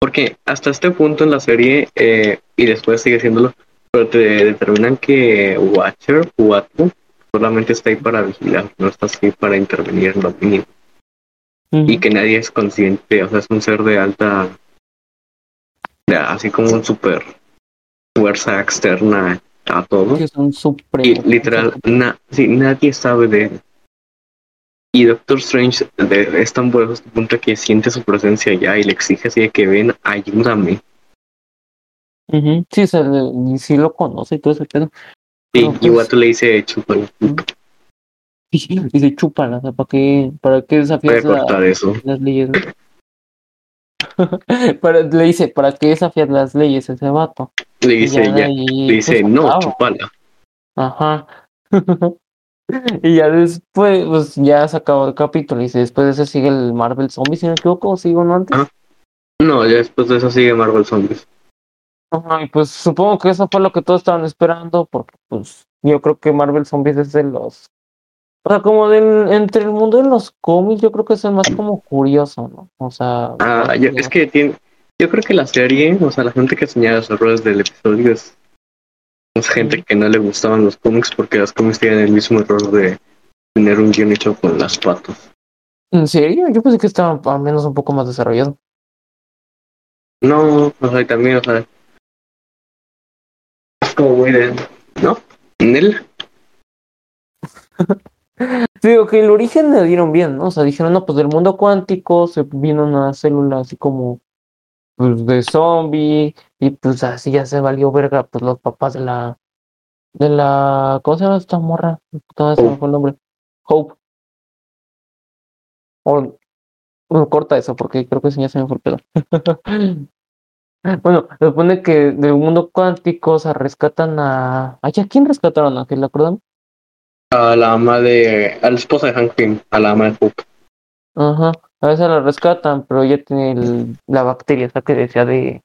Porque hasta este punto en la serie, eh, y después sigue siéndolo, pero te determinan que Watcher, Watu, solamente está ahí para vigilar, no está así para intervenir en lo mínimo. Y que nadie es consciente, o sea, es un ser de alta, así como un super fuerza externa a todo. es un y literal, na, sí, nadie sabe de él. Y Doctor Strange es tan bueno este punto que siente su presencia ya y le exige así de que ven, ayúdame. Sí, o sí lo conoce y todo ese pedo. Sí, y pues, le dice chúpala. Dice chúpala, o sea, ¿para qué, para qué desafías las leyes? le dice, ¿para qué desafías las leyes ese vato? Le dice, ya, le dice, pues, no, chúpala. Ajá. y ya después, pues ya se acabó el capítulo. Y después de eso sigue el Marvel Zombies, si no me equivoco, o sigo no antes. No, ya después de eso sigue Marvel Zombies. y pues supongo que eso fue lo que todos estaban esperando, porque pues yo creo que Marvel Zombies es de los. O sea, como del, entre el mundo de los cómics, yo creo que es el más como curioso, ¿no? O sea. Ah, es que tiene. Yo creo que la serie, o sea, la gente que señala los errores del episodio es es gente que no le gustaban los cómics porque los cómics tienen el mismo error de tener un guion hecho con las patas. ¿En serio? Yo pensé que estaba al menos un poco más desarrollado. No, o sea, también, o sea, es como muy de, ¿no? ¿En él? Digo que el origen le dieron bien, ¿no? O sea, dijeron, no, pues del mundo cuántico se vino una célula así como pues, de zombie, y pues así ya se valió verga, pues los papás de la, de la, ¿cómo se llama esta morra? Todo se fue el nombre. Hope. O, corta eso, porque creo que eso ya se me fue el pedo. bueno, se supone que del mundo cuántico se rescatan a. ¿A quién rescataron? ¿A quién la acuerdan? A la ama de. a la esposa de Hank Pym, a la ama de Hope. Ajá. A veces la rescatan, pero ya tiene la bacteria esta que decía de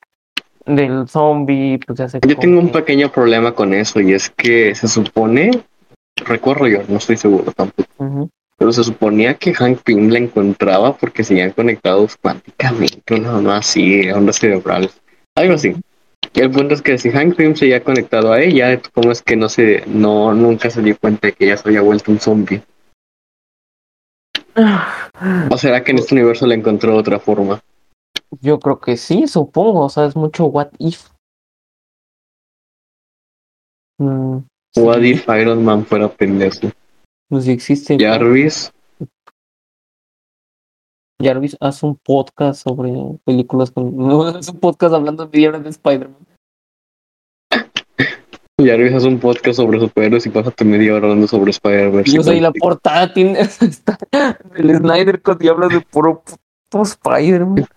del zombie, pues ya Yo tengo un pequeño problema con eso y es que se supone, recuerdo yo, no estoy seguro tampoco, Pero se suponía que Hank Pym la encontraba porque seguían conectados cuánticamente, no, no así, ondas cerebrales, algo así. Y el punto es que si Hank Pym se había conectado a ella, ¿cómo es que no se, no, nunca se dio cuenta de que ella se había vuelto un zombie? ¿O será que en este universo le encontró otra forma? Yo creo que sí, supongo. O sea, es mucho what if. Mm, What sí, if Iron Man fuera pendejo? pues si existe. Jarvis, Jarvis hace un podcast sobre películas con. No, hace un podcast hablando de de Spider-Man. Jarvis hace un podcast sobre superhéroes y pásate media hora hablando sobre Spider-Verse. Yo soy la portada, tiene está el Snyder Cut y habla de puro puto Spider-Man.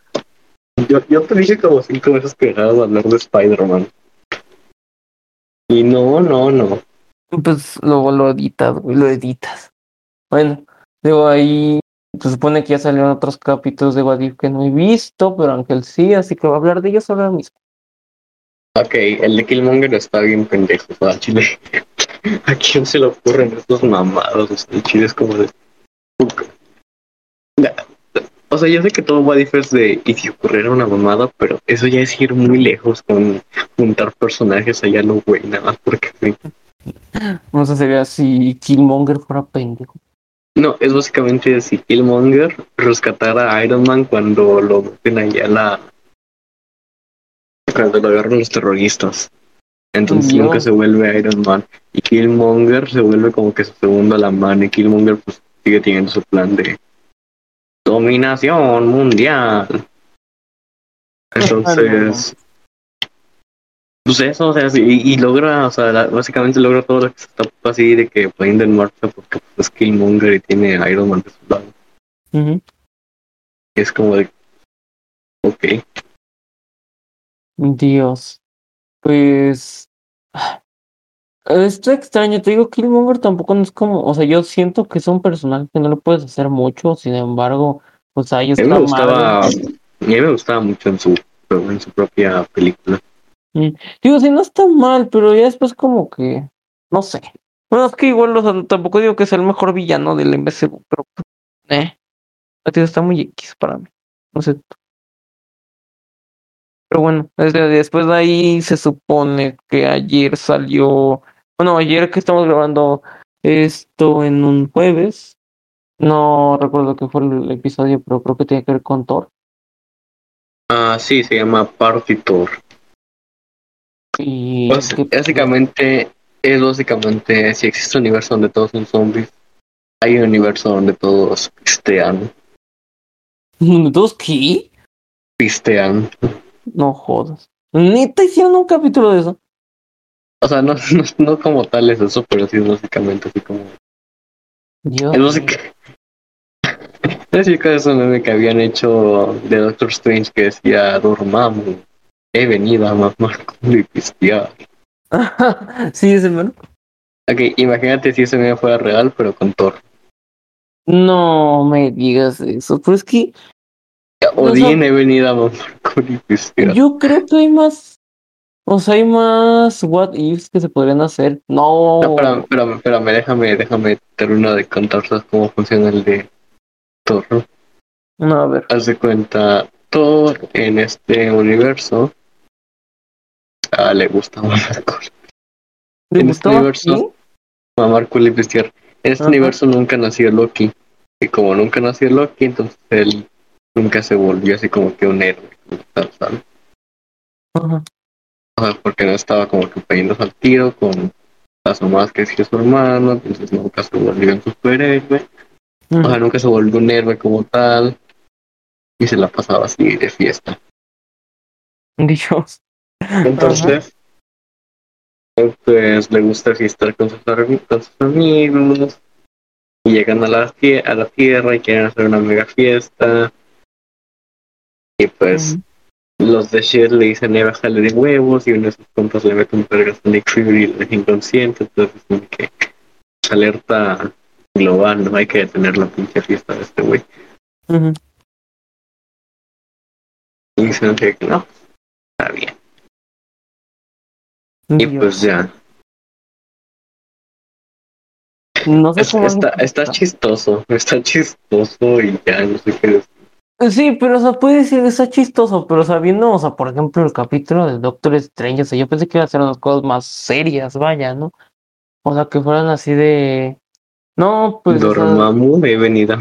Yo, yo te dije como cinco veces que dejabas de hablar de Spider-Man. Y no, no, no. Pues luego lo editas, güey, lo editas. Bueno, luego ahí se supone que ya salieron otros capítulos de What If que no he visto, pero Ángel sí, así que va a hablar de ellos ahora mismo. Ok, el de Killmonger está bien pendejo, sea, Chile. ¿A quién se le ocurren estos mamados? El Chile es como de. O sea, yo sé que todo What If es de. Y si ocurriera una mamada, pero eso ya es ir muy lejos con juntar personajes allá, no, güey, nada más porque. No sé, sería si Killmonger fuera pendejo. No, es básicamente si Killmonger rescatara a Iron Man cuando lo meten allá a la. Cuando lo agarran los terroristas. Entonces nunca se vuelve Iron Man. Y Killmonger se vuelve como que su segundo a la mano. Y Killmonger pues sigue teniendo su plan de dominación mundial. Entonces. Pues eso, o sea, y, y logra, o sea, la- básicamente logra todo lo que se está así de que poniendo en marcha porque pues, es Killmonger y tiene a Iron Man de su lado. Es como de. Ok. Dios. Pues. ah, Está extraño, te digo, Killmonger tampoco no es como, o sea, yo siento que es un personaje que no le puedes hacer mucho, sin embargo, pues ahí A está mí me gustaba, a mí me gustaba mucho en su, en su propia película. Digo, sí, no está mal, pero ya después como que, no sé. Bueno, es que igual, o sea, tampoco digo que sea el mejor villano del MCU, pero, eh, a ti está muy X para mí. No sé. Pero bueno, desde- después de ahí se supone que ayer salió, bueno, ayer que estamos grabando esto en un jueves, no recuerdo qué fue el episodio, pero creo que tiene que ver con Thor. Ah, sí, se llama Partitor. Y Pues, básicamente, es básicamente, si existe un universo donde todos son zombies, hay un universo donde todos pistean. ¿Todos qué? Pistean. No jodas. Neta hicieron un capítulo de eso. O sea, no, no, no como tal es eso, pero sí es básicamente así como. Dios. Es básicamente. Es ese meme que habían hecho de Doctor Strange que decía: Dormamos, he venido a mamar culo y pistear. sí, ese mero. Ok, imagínate si ese meme fuera real, pero con Thor. No me digas eso. Pero es que Odín he venido a mamar yo creo que hay más. O sea, hay más what ifs que se podrían hacer. No. No, espérame, espérame, espérame, déjame, déjame terminar de contarles cómo funciona el de Thor. ¿no? A ver. Haz de cuenta, Thor en este universo ah, le gusta mamar culo. ¿Le en este universo- aquí? Mamar y pistear. En este Ajá. universo nunca nació Loki. Y como nunca nació Loki, entonces él nunca se volvió así como que un héroe. como tal, ¿sabes? Ajá. O sea, porque no estaba como que poniéndose al tiro con las mamás que hacía su hermano, entonces nunca se volvió un superhéroe. O sea, nunca se volvió un héroe como tal. Y se la pasaba así de fiesta. Dios. Entonces, pues le gusta fiestar con sus, con sus amigos. Y llegan a la, a la tierra y quieren hacer una mega fiesta. Y pues los de Shield le dicen, eh, bájale de huevos. Y uno de sus compas le mete un vergas a Nick Fury y deja inconsciente. Entonces, como que alerta global, no hay que detener la pinche fiesta de este güey. Y dicen que no, está bien. Y pues ya. No sé Es- cómo. está, está chistoso, está chistoso y ya no sé qué decir. Sí, pero o sea, puede decir que está chistoso, pero sabiendo, o sea, por ejemplo, el capítulo del Doctor Strange, o sea, yo pensé que iba a ser unas cosas más serias, vaya, ¿no? O sea, que fueran así de. No, pues. o sea, Dormammu, he venido a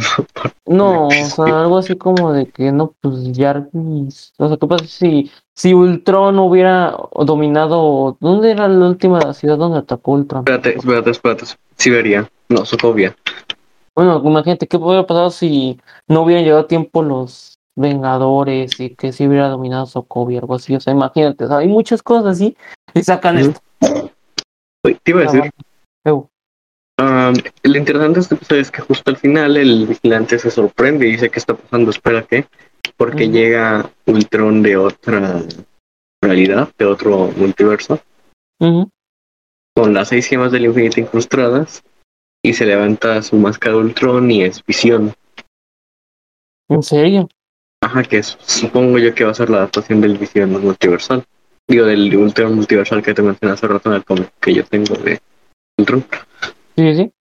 No, o sea, algo así como de que no, pues Jarvis. O sea, ¿qué pasa si, si Ultron hubiera dominado? ¿Dónde era la última ciudad donde atacó Ultron? Espérate, espérate, espérate. Siberia. No, Sokovia. Bueno, imagínate qué hubiera pasado si no hubieran llegado a tiempo los Vengadores y que si hubiera dominado Sokovia, algo así. O sea, imagínate, o sea, hay muchas cosas así y sacan esto. Uy, te iba a decir. Eu, um, lo interesante de este episodio es que justo al final el vigilante se sorprende y dice: ¿Qué está pasando? Espera, ¿qué? Porque Ujú. llega Ultron de otra realidad, de otro multiverso, con las seis gemas del infinito incrustadas y se levanta su máscara de Ultron y es visión. ¿En serio? Ajá, que es- supongo yo que va a ser la adaptación del visión multiversal. Digo, del Ultron multiversal que te mencioné hace rato en el cómic que yo tengo de Ultron. Sí, sí.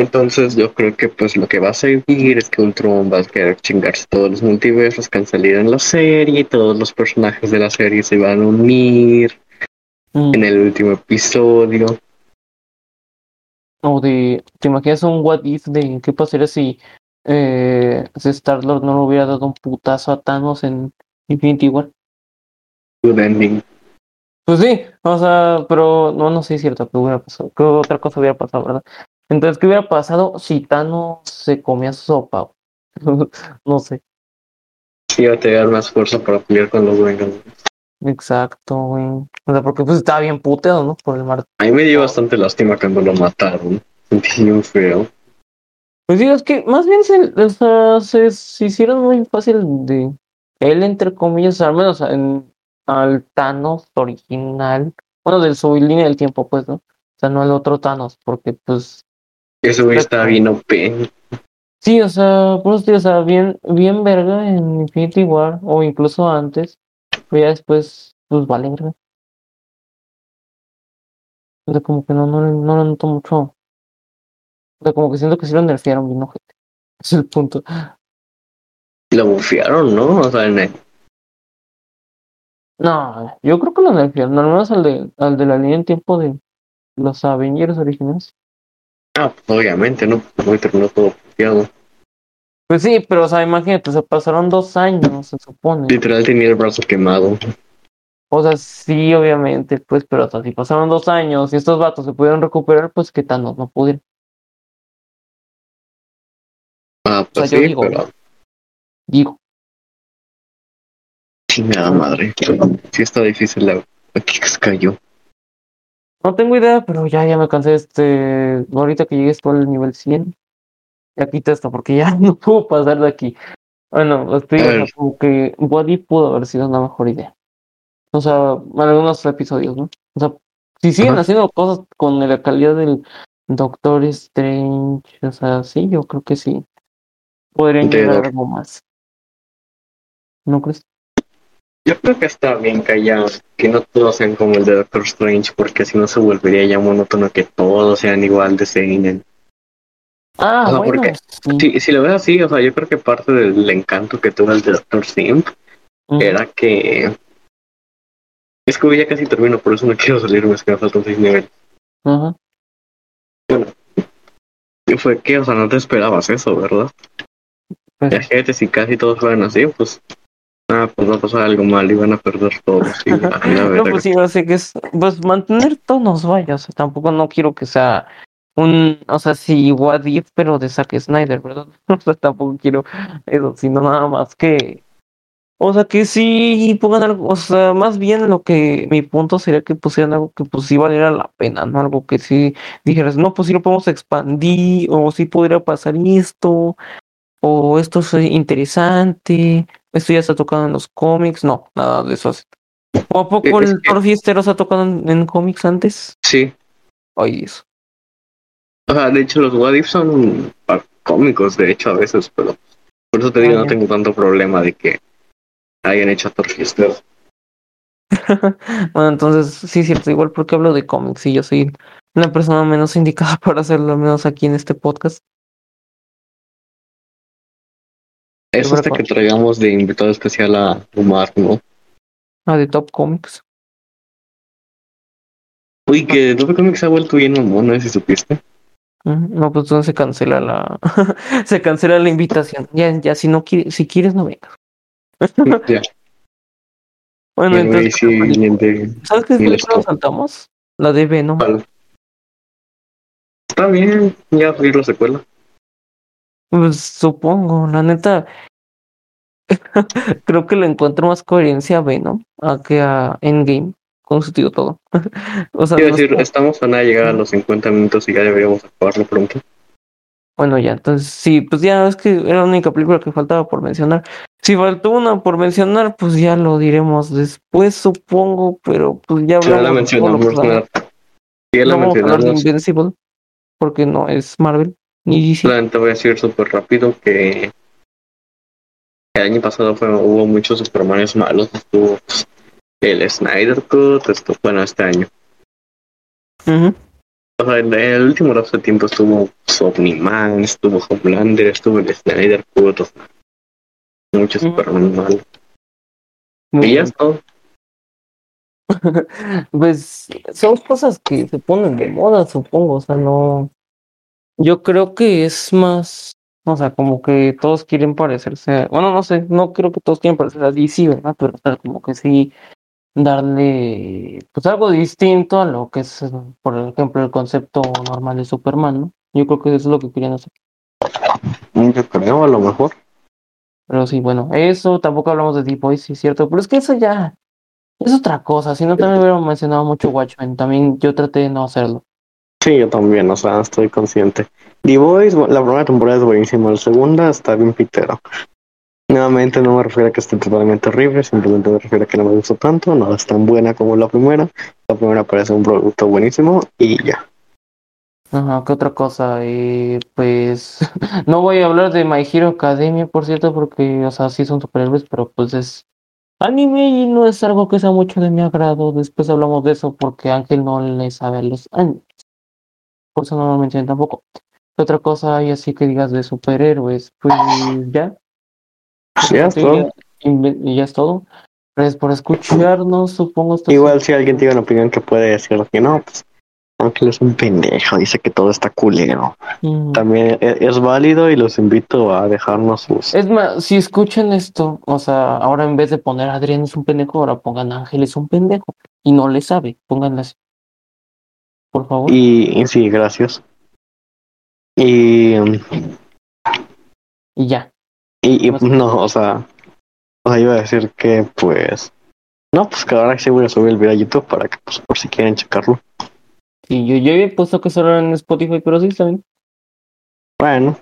Entonces yo creo que pues lo que va a seguir es que Ultron va a querer chingarse todos los multiversos que han salido en la serie, todos los personajes de la serie se van a unir Mm. en el último episodio. O de, ¿te imaginas un what if de qué pasaría si, eh, si Star-Lord no le hubiera dado un putazo a Thanos en Infinity War? Good ending. Pues sí, o sea, pero no, no sé si es cierto que hubiera pasado, que otra cosa hubiera pasado, ¿verdad? Entonces, ¿qué hubiera pasado si Thanos se comía su sopa? No sé, Sí, va a tener más fuerza para pelear con los Vengadores. Exacto, güey. O sea, porque pues estaba bien puteado, ¿no? Por el mar. A mí me dio bastante lástima cuando lo mataron. Sentí bien feo. Pues digo, es que más bien se, o sea, se, se hicieron muy fácil de él, entre comillas, al menos en, al Thanos original, bueno, de su línea del tiempo, pues, ¿no? O sea, no el otro Thanos, porque pues Ese güey está bien OP. Sí, o sea, eso digo, o sea, bien, bien verga en Infinity War, o incluso antes, pero ya después, pues vale. O sea, como que no, no, no lo noto mucho. O sea, como que siento que sí lo nerfearon bien, ojete. Es el punto. Lo bufearon, ¿no? O sea, en el- No, yo creo que lo nerfearon, al menos al de, al de la línea en tiempo de los Avengers originales. Ah, pues obviamente, ¿no? Muy terminó todo bufeado. Pues sí, pero o sea, imagínate, se pasaron dos años, se supone. Literal tenía el brazo quemado. O sea, sí, obviamente, pues, pero o sea, si pasaron dos años y estos vatos se pudieron recuperar, pues que Thanos no pudieron. Ah, pues O sea, yo sí, digo, pero Digo, chingada madre. Sí está difícil la aquí se cayó. no tengo idea, pero ya, ya me cansé de este. Ahorita que llegues tú al nivel 100, ya quita esto, porque ya no puedo pasar de aquí. Bueno, estoy, sea, Ay. como que Body pudo haber sido una mejor idea. O sea, en algunos episodios, ¿no? O sea, si siguen Ajá. haciendo cosas con la calidad del Doctor Strange, o sea, sí, yo creo que sí. Podrían llegar algo más. ¿No crees? Yo creo que está bien que haya, que no todos sean como el de Doctor Strange, porque si no se volvería ya monótono que todos sean igual de seinen. Ah, O sea, bueno, porque- sí. Si, si lo ves así, o sea, yo creo que parte del encanto que tuvo el Doctor Simp Ujú. era que es que ya casi termino, por eso no quiero salirme, es que me faltan seis niveles. Ajá. Y fue que, o sea, no te esperabas eso, ¿verdad? Pues, Imagínate si casi todos fueran así, pues, ah, pues va a pasar algo mal y van a perder todos. La no, pues sí, así que es, pues mantener tonos, vaya, o sea, tampoco no quiero que sea un, o sea, sí, What If, pero de Zack Snyder, ¿verdad? O sea, tampoco quiero eso, sino nada más que, o sea, que sí pongan algo, o sea, más bien lo que, mi punto sería que pusieran algo que pues sí valiera la pena, ¿no? Algo que sí dijeras, no, pues sí lo podemos expandir, o sí podría pasar esto, o esto es interesante, esto ya está tocado en los cómics, no, nada de eso. ¿O a poco Es el que- Thor Fiestero se ha tocado en, en cómics antes? Sí, Ay, eso. O sea, de hecho los What If son cómicos, de hecho, a veces, pero por eso te digo, no tengo tanto problema de que hayan hecho Fiestero. bueno, entonces, sí, cierto, igual porque hablo de cómics y yo soy la persona menos indicada para hacerlo, al menos aquí en este podcast. Es hasta que traigamos de invitado especial a Omar, ¿no? Ah, de Top Comics. Uy, que Top Comics ha vuelto bien mamón, no si supiste. No, pues entonces se cancela la se cancela la invitación. Ya, ya si no quieres, si quieres no vengas. ya. Bueno, entonces, sí, de- ¿sabes qué nos stop. saltamos? La de Venom. ¿Cuál? Está bien, ya abrir la secuela. Pues supongo, la neta. Creo que le encuentro más coherencia a Venom a que a Endgame con su tío todo. o sea, Quiero decir, como- estamos a nada de llegar a los 50 minutos y ya deberíamos acabarlo pronto. Bueno, ya, entonces sí, pues ya es que era la única película que faltaba por mencionar. Si faltó una por mencionar, pues ya lo diremos después, supongo, pero pues ya la mencionamos, nada. Ya la No a de mencionamos, Invincible, porque no es Marvel, ni DC. voy a decir súper rápido que el año pasado fue, hubo muchos Supermanes malos. Estuvo pues, el Snyder Cut, esto, bueno, este año. O sea, en el último lapso de tiempo estuvo pues, Omni-Man, estuvo Homelander, estuvo el Snyder Cut, o sea. Superman malos. Muy Y ya todo. Pues son cosas que se ponen de moda, supongo, o sea, no. Yo creo que es más, o sea, como que todos quieren parecerse, a- bueno, no sé, no creo que todos quieren parecer a DC, ¿verdad? Pero o sea, como que sí darle, pues algo distinto a lo que es, por ejemplo, el concepto normal de Superman, ¿no? Yo creo que eso es lo que querían hacer. Yo creo, a lo mejor. Pero sí, bueno, eso tampoco hablamos de Deep Boys, sí es cierto, pero es que eso ya es otra cosa, si no también hubiera mencionado mucho Watchmen, también yo traté de no hacerlo. Sí, yo también, o sea, estoy consciente. The Boys, la primera temporada es buenísima, la segunda está bien pitero. Nuevamente no me refiero a que esté totalmente horrible, simplemente me refiero a que no me gustó tanto, no es tan buena como la primera. La primera parece un producto buenísimo y ya. Ajá, ¿qué otra cosa? Eh, pues no voy a hablar de My Hero Academia, por cierto, porque, o sea, sí son superhéroes, pero pues es anime y no es algo que sea mucho de mi agrado. Después hablamos de eso porque Ángel no le sabe a los animes. Por eso no lo mencioné tampoco. ¿Qué otra cosa hay así que digas de superhéroes? Pues ya. Ya, Sí, todo. y ya es todo. Gracias por escucharnos, supongo. esto Igual si alguien tiene una opinión que puede decir que no, pues Ángel es un pendejo, dice que todo está culero. Mm. También e- es válido y los invito a dejarnos sus... Es más, si escuchan esto, o sea, ahora en vez de poner Adrián es un pendejo, ahora pongan Ángel es un pendejo. Y no le sabe, pónganle así. Por favor. Y, y sí, gracias. Y, Y ya. Y, y, no, o sea, o sea, iba a decir que pues... No, pues que ahora sí voy a subir el video a YouTube para que, pues, por si quieren checarlo. Y yo, yo había puesto que solo era en Spotify, pero sí bien. Bueno.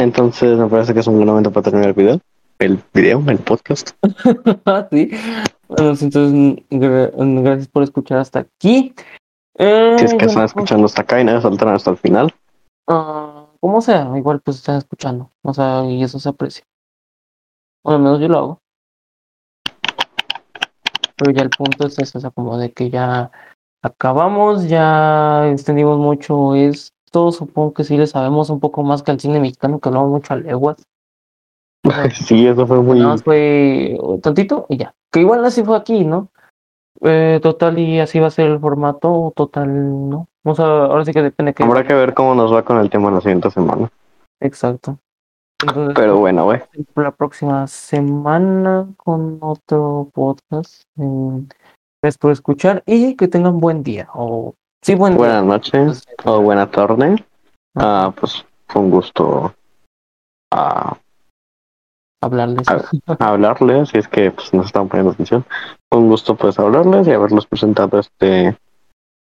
Entonces me parece que es un buen momento para terminar el video. El video, el podcast. sí. Bueno, pues, entonces, gra- gracias por escuchar hasta aquí. Eh, Si es que están bueno, escuchando hasta acá y no saltaron hasta el final. ah, como sea, igual pues están escuchando. O sea, y eso se aprecia. Bueno, al menos yo lo hago. Pero ya el punto es eso, o sea, como de que ya acabamos, ya extendimos mucho esto. Supongo que sí le sabemos un poco más que al cine mexicano, que hablamos mucho a leguas. O Sí, eso fue muy... Más fue tantito y ya. Que igual así fue aquí, ¿no? Eh, total, y así va a ser el formato, total, ¿no? Ahora sí que depende que. Habrá que ver cómo nos va con el tema la siguiente semana. Exacto. Entonces, Pero bueno, güey. la próxima semana con otro podcast. Eh, Gracias por escuchar y que tengan buen día. O sí, buen Buenas día. noches o buena tarde. Ah, pues fue un gusto ah, Hablarles. hablarles, si es que pues, nos están poniendo atención. Fue un gusto pues hablarles y haberlos presentado este,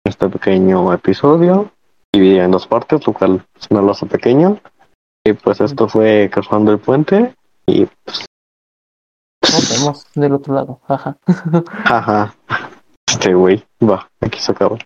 este pequeño episodio, dividido en dos partes, lo cual pues, no lo hace pequeño. Y pues esto fue Cruzando el Puente y pues, Nos vemos del otro lado. Jaja. jaja, este güey, va, aquí se acaba.